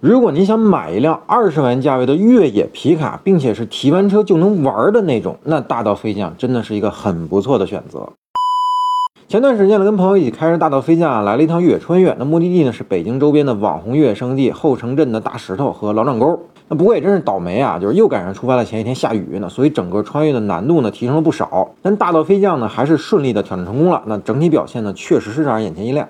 如果您想买一辆二十万价位的越野皮卡，并且是提完车就能玩的那种，那大道飞将真的是一个很不错的选择。前段时间呢，跟朋友一起开着大道飞将啊，来了一趟越野穿越。那目的地呢是北京周边的网红越野圣地后城镇的大石头和老掌沟。那不过也真是倒霉啊，就是又赶上出发的前一天下雨呢，所以整个穿越的难度呢提升了不少。但大道飞将呢还是顺利的挑战成功了。那整体表现呢确实是让人眼前一亮。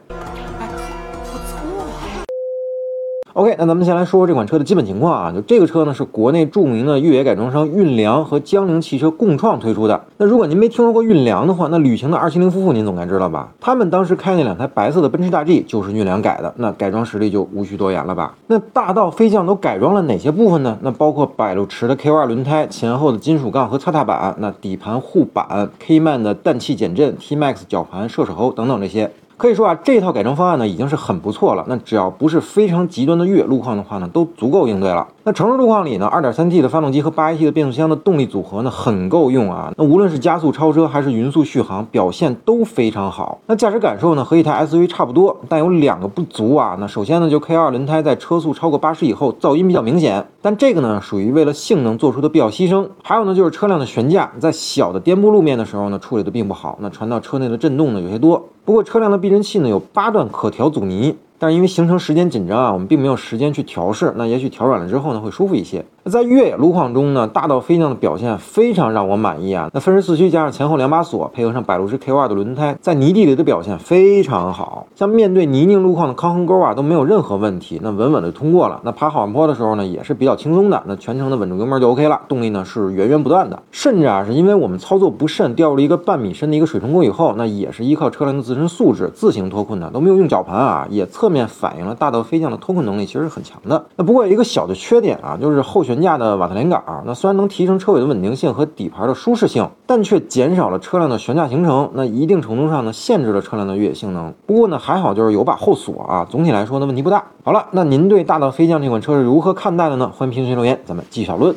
OK，那咱们先来说说这款车的基本情况啊。就这个车呢，是国内著名的越野改装商运良和江铃汽车共创推出的。那如果您没听说过运良的话，那旅行的二七零夫妇您总该知道吧？他们当时开那两台白色的奔驰大 G 就是运良改的，那改装实力就无需多言了吧？那大道飞将都改装了哪些部分呢？那包括百路驰的 K2 轮胎、前后的金属杠和擦踏板，那底盘护板、K-Man 的氮气减震、T-Max 绞盘、射手喉等等这些。可以说啊，这套改装方案呢已经是很不错了。那只要不是非常极端的越野路况的话呢，都足够应对了。那城市路况里呢，2.3T 的发动机和 8AT 的变速箱的动力组合呢很够用啊。那无论是加速超车还是匀速续航，表现都非常好。那驾驶感受呢和一台 SUV 差不多，但有两个不足啊。那首先呢，就 K2 轮胎在车速超过80以后噪音比较明显，但这个呢属于为了性能做出的必要牺牲。还有呢，就是车辆的悬架在小的颠簸路面的时候呢处理的并不好，那传到车内的震动呢有些多。不过车辆的避震器呢有八段可调阻尼。但是因为行程时间紧张啊，我们并没有时间去调试。那也许调软了之后呢，会舒服一些。那在越野路况中呢，大道飞将的表现非常让我满意啊。那分时四驱加上前后两把锁，配合上百路驰 K2 的轮胎，在泥地里的表现非常好。像面对泥泞路况的康衡沟啊，都没有任何问题，那稳稳的通过了。那爬好山坡的时候呢，也是比较轻松的。那全程的稳住油门就 OK 了，动力呢是源源不断的。甚至啊，是因为我们操作不慎掉入了一个半米深的一个水冲沟以后，那也是依靠车辆的自身素质自行脱困的，都没有用绞盘啊，也侧面反映了大。道飞将的脱困能力其实是很强的。那不过有一个小的缺点啊，就是后悬架的瓦特连杆儿。那虽然能提升车尾的稳定性和底盘的舒适性，但却减少了车辆的悬架行程。那一定程度上呢，限制了车辆的越野性能。不过呢，还好就是有把后锁啊。总体来说呢，问题不大。好了，那您对大道飞将这款车是如何看待的呢？欢迎评论区留言，咱们继续讨论。